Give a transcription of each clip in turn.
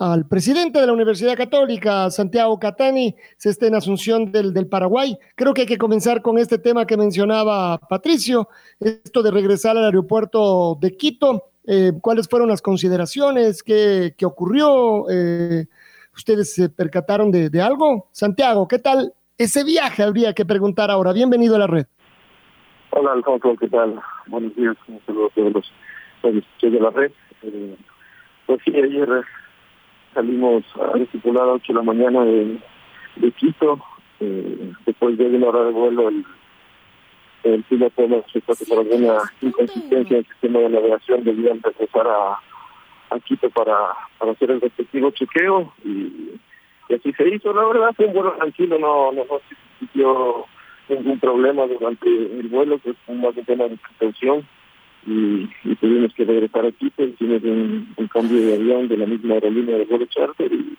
Al presidente de la Universidad Católica, Santiago Catani, se está en Asunción del, del, Paraguay. Creo que hay que comenzar con este tema que mencionaba Patricio, esto de regresar al aeropuerto de Quito. Eh, ¿Cuáles fueron las consideraciones? ¿Qué, qué ocurrió? Eh, ¿Ustedes se percataron de, de, algo? Santiago, ¿qué tal ese viaje? Habría que preguntar ahora. Bienvenido a la red. Hola, Alfonso, ¿qué tal? Buenos días, un saludo a todos los de la red. Eh, pues sí, ayer salimos a estipular a 8 de la mañana de, de Quito, eh, después de una hora de vuelo el, el piloto nos que por alguna inconsistencia en el sistema de navegación debían regresar a, a Quito para, para hacer el respectivo chequeo y, y, así se hizo, la verdad fue un vuelo tranquilo, no, no, no existió ningún problema durante el vuelo, que es más un tema de precaución y, y, tuvimos que regresar aquí, pues hicimos un, un, cambio de avión de la misma aerolínea de vuelo charter y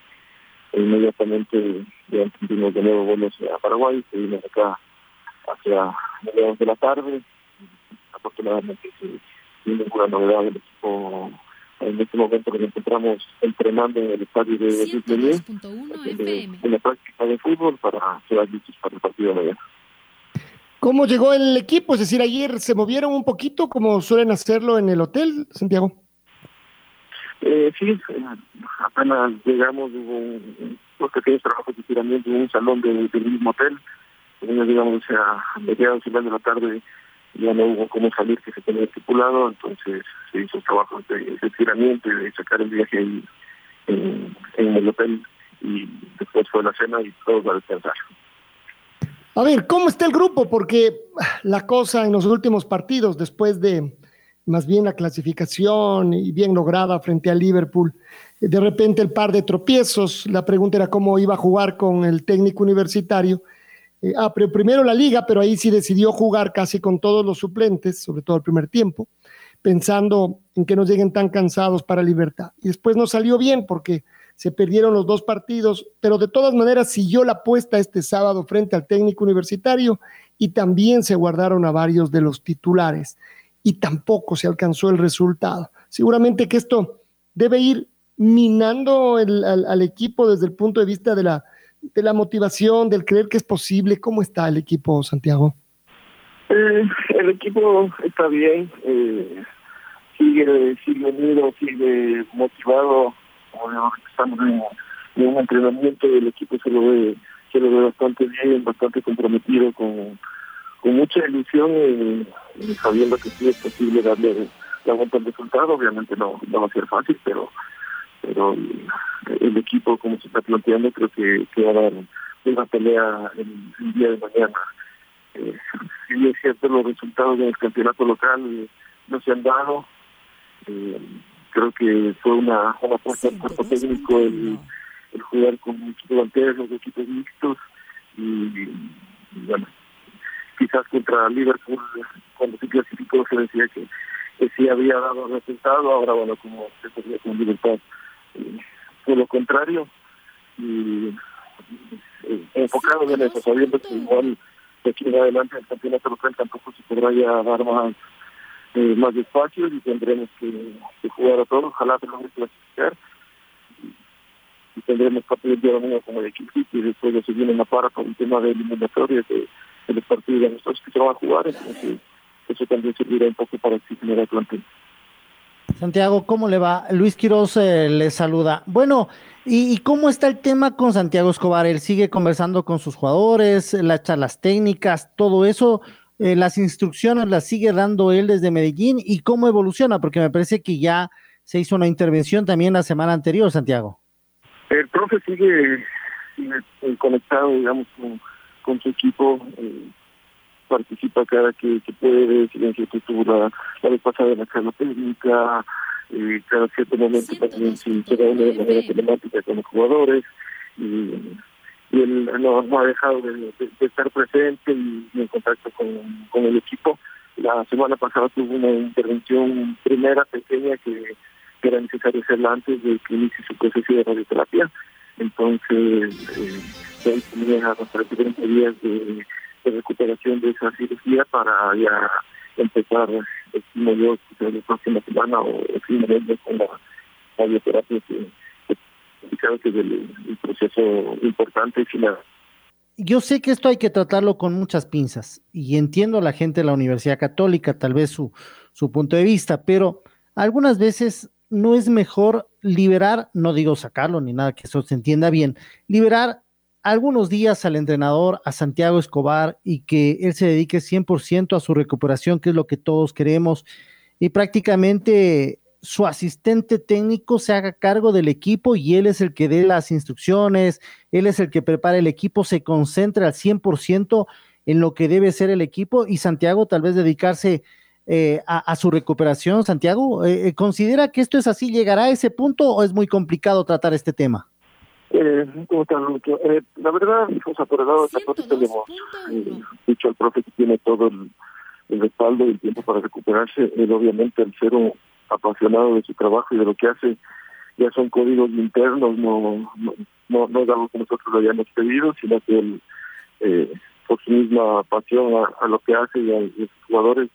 e inmediatamente ya tuvimos de nuevo vuelos a Paraguay, seguimos acá hacia mediados de la tarde, afortunadamente sin, ninguna novedad del equipo en este momento nos encontramos entrenando en el estadio de Disney, en la práctica de fútbol para ser listos para el partido de mañana. ¿Cómo llegó el equipo? Es decir, ayer se movieron un poquito como suelen hacerlo en el hotel, Santiago. Eh, sí, apenas llegamos, hubo un, trabajos de tiramiento en un salón de, del mismo hotel. digamos, a mediados de la tarde ya no hubo cómo salir que se tenía estipulado, entonces se hizo trabajos de, de tiramiento y de sacar el viaje en, en el hotel y después fue la cena y todos a descansar. A ver, ¿cómo está el grupo? Porque la cosa en los últimos partidos, después de más bien la clasificación y bien lograda frente a Liverpool, de repente el par de tropiezos, la pregunta era cómo iba a jugar con el técnico universitario. Eh, ah, pero primero la liga, pero ahí sí decidió jugar casi con todos los suplentes, sobre todo el primer tiempo, pensando en que no lleguen tan cansados para Libertad. Y después no salió bien porque se perdieron los dos partidos, pero de todas maneras siguió la apuesta este sábado frente al técnico universitario y también se guardaron a varios de los titulares y tampoco se alcanzó el resultado. Seguramente que esto debe ir minando al, equipo desde el punto de vista de la, de la motivación, del creer que es posible. ¿Cómo está el equipo, Santiago? Eh, el equipo está bien, eh, sigue, sigue unido, sigue motivado como estamos en, un entrenamiento y el equipo se lo ve se lo ve bastante bien, bastante comprometido con, con mucha ilusión y, sabiendo que sí es posible darle la vuelta al resultado, obviamente no, va a ser fácil, pero pero el, equipo como se está planteando creo que, va a dar una pelea el, día de mañana. Eh, si es cierto los resultados del campeonato local no se han dado, eh, creo que fue una, una apuesta del cuerpo técnico el, el jugar con equipos alternos, equipos mixtos y, y, bueno, quizás contra Liverpool cuando se clasificó se decía que, que sí había dado resultado, ahora bueno, como se podía con Libertad eh, fue lo contrario y eh, enfocado en eso, sabiendo que igual de aquí en adelante el campeonato local tampoco se podrá ya dar más eh, más espacios y tendremos que, jugar a todos, ojalá tengamos que clasificar y tendremos partidos de domingo como el equipo y después de seguir en la para por el tema de eliminatorias de, de los partidos de nosotros que se van a jugar, entonces eso también servirá un poco para oxigenar el plantel. Santiago, ¿cómo le va? Luis Quiroz eh, le saluda. Bueno, ¿y, ¿y, cómo está el tema con Santiago Escobar? Él sigue conversando con sus jugadores, las charlas técnicas, todo eso. Eh, las instrucciones las sigue dando él desde Medellín y cómo evoluciona, porque me parece que ya se hizo una intervención también la semana anterior, Santiago. El profe sigue, sigue conectado, digamos, con, con su equipo. Eh, participa cada que, que puede, silencio cultura, la vez pasada en la charla técnica, eh, cada cierto momento también se, una de manera telemática con los jugadores. Y, y él no, ha dejado de, estar presente y, en contacto con, con el equipo. La semana pasada tuvo una intervención primera pequeña que, era necesario hacerla antes de que inicie su proceso de radioterapia. Entonces, eh, tenía prácticamente días de, recuperación de esa cirugía para ya empezar, estimo yo, la próxima semana o el fin de mes con la radioterapia que es el, proceso importante y final. Yo sé que esto hay que tratarlo con muchas pinzas y entiendo a la gente de la Universidad Católica, tal vez su, su punto de vista, pero algunas veces no es mejor liberar, no digo sacarlo ni nada que eso se entienda bien, liberar algunos días al entrenador, a Santiago Escobar, y que él se dedique 100% a su recuperación, que es lo que todos queremos, y prácticamente su asistente técnico se haga cargo del equipo y él es el que dé las instrucciones, él es el que prepara el equipo, se concentra al 100% en lo que debe ser el equipo y Santiago tal vez dedicarse eh, a, a, su recuperación. Santiago, eh, eh, ¿considera que esto es así? ¿Llegará a ese punto o es muy complicado tratar este tema? Eh, eh, la verdad, o sea, por el lado de Católica le hemos eh, dicho al profe que tiene todo el, el respaldo y el tiempo para recuperarse. Él obviamente al ser un apasionado de su trabajo y de lo que hace, ya son códigos internos, no no, no, no es algo que nosotros lo hayamos pedido, sino que él, eh, por su misma pasión a, lo que hace y a, los jugadores,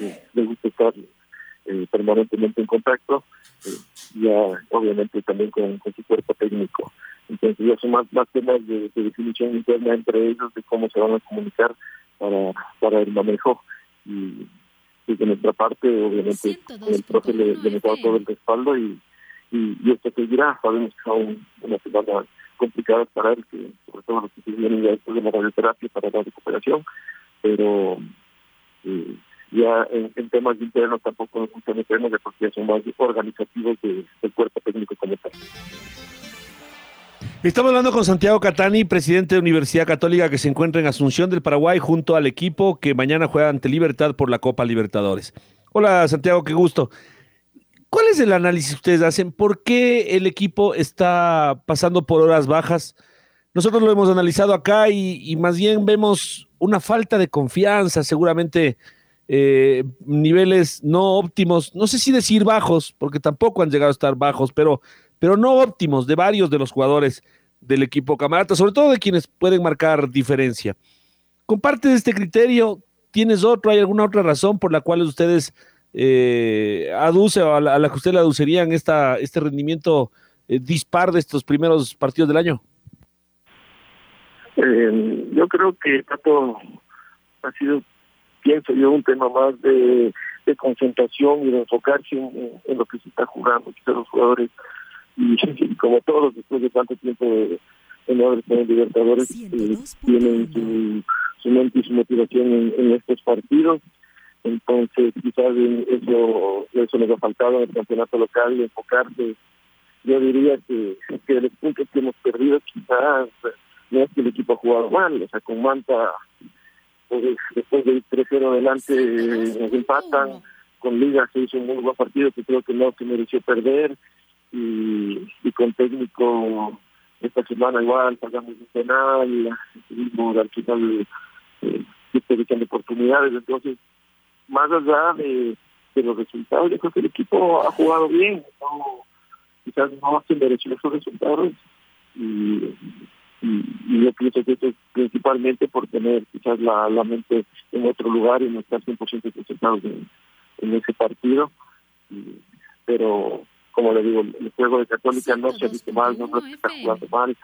eh, le gusta estar eh, permanentemente en contacto, ya obviamente también con, su cuerpo técnico. Entonces ya son más, más temas de, de definición interna entre ellos, de cómo se van a comunicar para, para el manejo. Y, y de nuestra parte, obviamente, el profe le, le todo el respaldo y, y, y, esto seguirá. Sabemos que son una semana complicada para él, que sobre todo los que vienen ya después de la radioterapia para la recuperación, pero eh, ya en, en, temas internos tampoco nos gusta meternos porque son más organizativos de, del cuerpo técnico como tal. Estamos hablando con Santiago Catani, presidente de Universidad Católica que se encuentra en Asunción del Paraguay junto al equipo que mañana juega ante Libertad por la Copa Libertadores. Hola Santiago, qué gusto. ¿Cuál es el análisis que ustedes hacen? ¿Por qué el equipo está pasando por horas bajas? Nosotros lo hemos analizado acá y, más bien vemos una falta de confianza, seguramente eh, niveles no óptimos, no sé si decir bajos, porque tampoco han llegado a estar bajos, pero pero no óptimos de varios de los jugadores del equipo camarata, sobre todo de quienes pueden marcar diferencia. ¿Comparte este criterio? ¿Tienes otro? ¿Hay alguna otra razón por la cual ustedes eh, aduce o a la, que usted le aducerían este rendimiento eh, dispar de estos primeros partidos del año? Eh, yo creo que Tato ha sido, pienso yo, un tema más de, concentración y de enfocarse en, lo que se está jugando. Los jugadores y, como todos después de tanto tiempo de, haber estado en Libertadores eh, tienen su, su mente y su motivación en, en estos partidos. Entonces quizás eso eso nos ha faltado en el campeonato local enfocarse. Yo diría que, que los puntos que hemos perdido quizás no es que el equipo ha jugado mal o sea con Manta pues, después de ir 3-0 adelante nos empatan. con Liga se hizo un muy buen partido que creo que no se mereció perder y, con técnico esta semana igual pagamos un penal, estuvimos al final eh, de oportunidades, entonces más allá de, de, los resultados, yo creo que el equipo ha jugado bien, no, quizás no se mereció esos resultados y, y, y, yo pienso que esto es principalmente por tener quizás la, la mente en otro lugar y no estar 100% concentrados en, en ese partido, y, pero como le digo, el juego de Católica no se ha visto mal, no, se está jugando mal.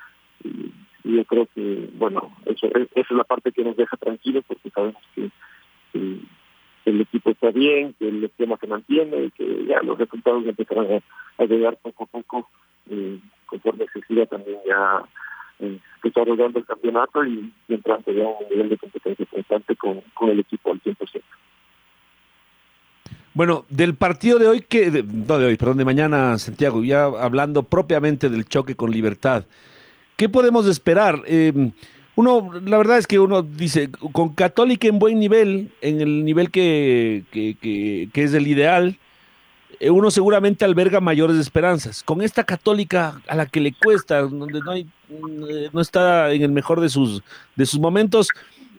Y, y, yo creo que, bueno, eso, esa es la parte que nos deja tranquilos porque sabemos que, que, el equipo está bien, que el esquema se mantiene y que ya los resultados empezarán a, a llegar poco a poco, eh, conforme se siga también ya eh, desarrollando el campeonato y mientras ya un nivel de competencia constante con, con el equipo al 100%. Bueno, del partido de hoy, que no de hoy, perdón, de mañana, Santiago, ya hablando propiamente del choque con Libertad, ¿qué podemos esperar? Eh, uno, la verdad es que uno dice, con Católica en buen nivel, en el nivel que, que es el ideal, eh, uno seguramente alberga mayores esperanzas. Con esta Católica a la que le cuesta, donde no, hay, eh, no está en el mejor de sus, de sus momentos,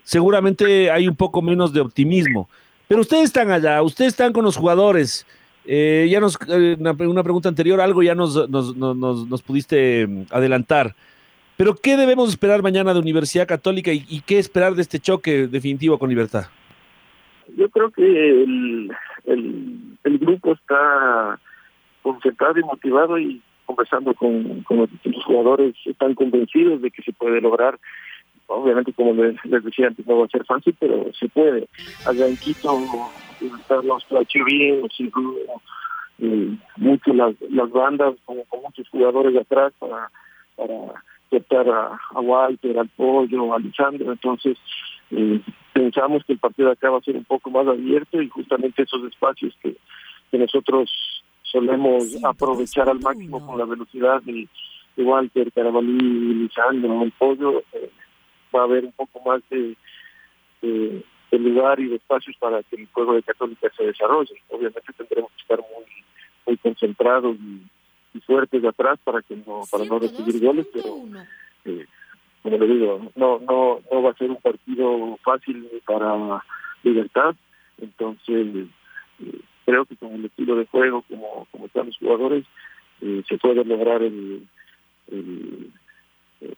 seguramente hay un poco menos de optimismo. Pero ustedes están allá, ustedes están con los jugadores. Eh, ya nos, eh, una, pregunta anterior, algo ya nos, nos, nos, pudiste mm, adelantar. Pero ¿qué debemos esperar mañana de Universidad Católica y, qué esperar de este choque definitivo con Libertad? Yo creo que el, el, grupo está concentrado y motivado y conversando con, con los jugadores, están convencidos de que se puede lograr obviamente como les, les, decía antes no va a ser fácil pero se puede. Allá en Quito Carlos bien eh, mucho las, las bandas con, con, muchos jugadores de atrás para para aceptar a, a Walter, al Pollo, a Alejandro, entonces eh, pensamos que el partido acá va a ser un poco más abierto y justamente esos espacios que, que nosotros solemos aprovechar al máximo con la velocidad de, de Walter, Carabalí, Lisandro, el Pollo, eh, va a haber un poco más de, lugar y de espacios para que el juego de Católica se desarrolle. Obviamente tendremos que estar muy muy concentrados y, fuertes de atrás para que no para no recibir goles, pero eh, como le digo, no no no va a ser un partido fácil para Libertad, entonces eh, creo que con el estilo de juego como como están los jugadores eh, se puede lograr el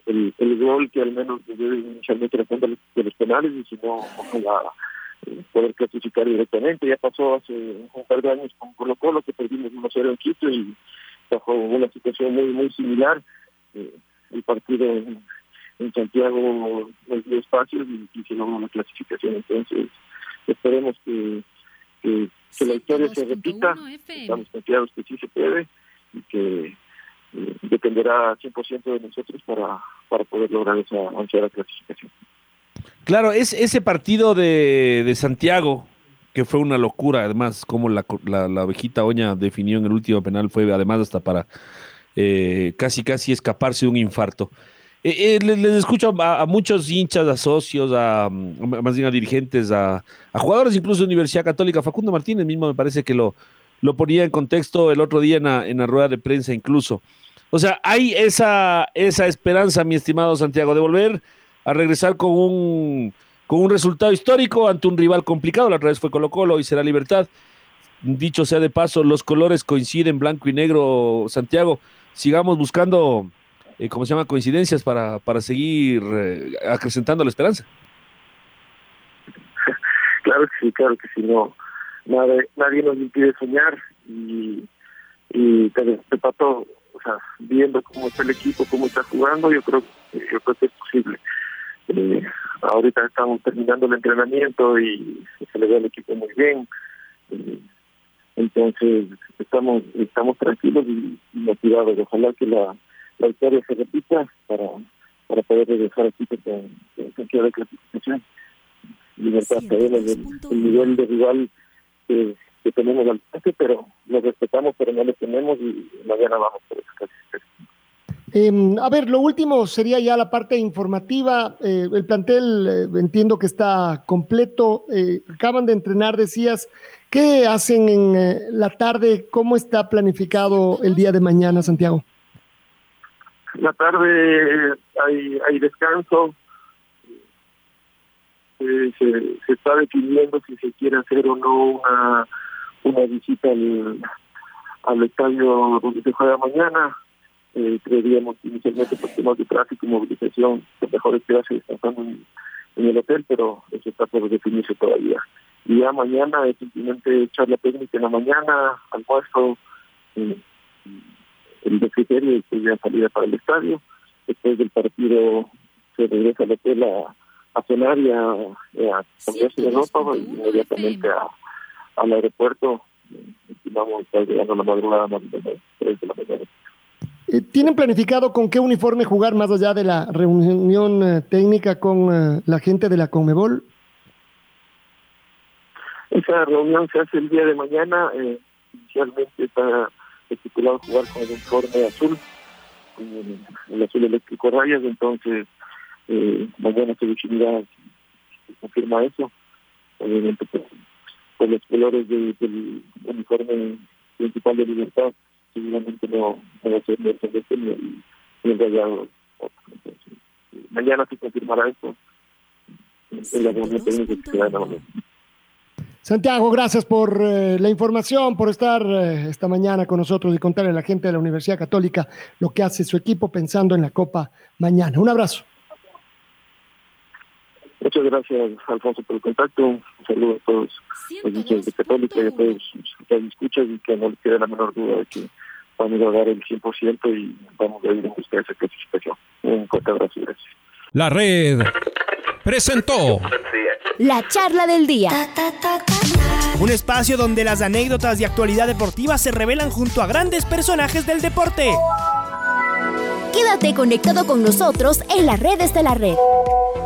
el, el gol que al menos inicialmente le cuenta de los penales y si no, ojalá eh, poder clasificar directamente. Ya pasó hace un par de años con Colo Colo que perdimos 1-0 en Quito y bajo una situación muy muy similar. Eh, el partido en, en Santiago nos dio espacios y, y se logró una clasificación. Entonces, esperemos que, que, que la historia se repita. Estamos confiados que sí se puede y que eh, dependerá 100% de nosotros para, para poder lograr esa ansiada clasificación. Claro, es ese partido de, de Santiago, que fue una locura, además, como la, la, la, abejita Oña definió en el último penal, fue además hasta para eh, casi casi escaparse de un infarto. Eh, eh, les, escucho a, muchos hinchas, a socios, a, más bien a dirigentes, a, a, jugadores incluso de Universidad Católica. Facundo Martínez mismo me parece que lo, lo ponía en contexto el otro día en la, en la rueda de prensa incluso. O sea, hay esa, esa esperanza, mi estimado Santiago, de volver a regresar con un, con un resultado histórico ante un rival complicado. La otra vez fue Colo Colo y será Libertad. Dicho sea de paso, los colores coinciden blanco y negro, Santiago. Sigamos buscando, eh, ¿cómo se llama?, coincidencias para, para seguir eh, acrecentando la esperanza. Claro que sí, claro que sí. No, nadie, nadie nos impide soñar y, te, te pato, viendo cómo está el equipo, cómo está jugando, yo creo, yo creo que es posible. Eh, ahorita estamos terminando el entrenamiento y se le ve al equipo muy bien. Eh, entonces estamos estamos tranquilos y, y motivados. Ojalá que la, la historia se repita para para poder regresar aquí con, con sentido de clasificación. Libertad sabemos el, el nivel de rival que, que tenemos al frente, pero lo respetamos, pero no lo tenemos y mañana vamos por clasificación. Eh, a ver, lo último sería ya la parte informativa. Eh, el plantel eh, entiendo que está completo. Eh, acaban de entrenar, decías. ¿Qué hacen en eh, la tarde? ¿Cómo está planificado el día de mañana, Santiago? La tarde hay, hay descanso. Se, se, está definiendo si se quiere hacer o no una, una visita al, al estadio donde se juega mañana eh, creeríamos inicialmente por temas de tráfico y movilización, lo mejor es quedarse descansando en, en, el hotel, pero eso está por definirse todavía. Y ya mañana es simplemente charla técnica en la mañana, almuerzo, eh, el de criterio y después ya salida para el estadio. Después del partido se regresa al hotel a, a cenar y a, a cambiarse de ropa y inmediatamente a, al aeropuerto. Estimamos estar llegando a la madrugada más de las 3 de la mañana. Eh, ¿Tienen planificado con qué uniforme jugar más allá de la reunión eh, técnica con eh, la gente de la Conmebol? Esa reunión se hace el día de mañana. Eh, inicialmente está estipulado jugar con el uniforme azul, el, el azul eléctrico rayas, entonces eh, mañana se definirá si se confirma eso. Obviamente, pues, con los colores de, del uniforme principal de Libertad, seguramente no, no va a ser el celeste ni el, ni el rayado. Entonces, mañana se confirmará eso en la reunión técnica que se da en la mañana. Santiago, gracias por eh, la información, por estar eh, esta mañana con nosotros y contarle a la gente de la Universidad Católica lo que hace su equipo pensando en la Copa mañana. Un abrazo. Muchas gracias, Alfonso, por el contacto. Un saludo a todos los hinchas de Católica y a todos los que escuchas y que no les quede la menor duda de que vamos a dar el 100% y vamos a ir en busca de esa clasificación. Un fuerte abrazo y gracias. La red presentó La charla del día. Un espacio donde las anécdotas de actualidad deportiva se revelan junto a grandes personajes del deporte. Quédate conectado con nosotros en las redes de la red.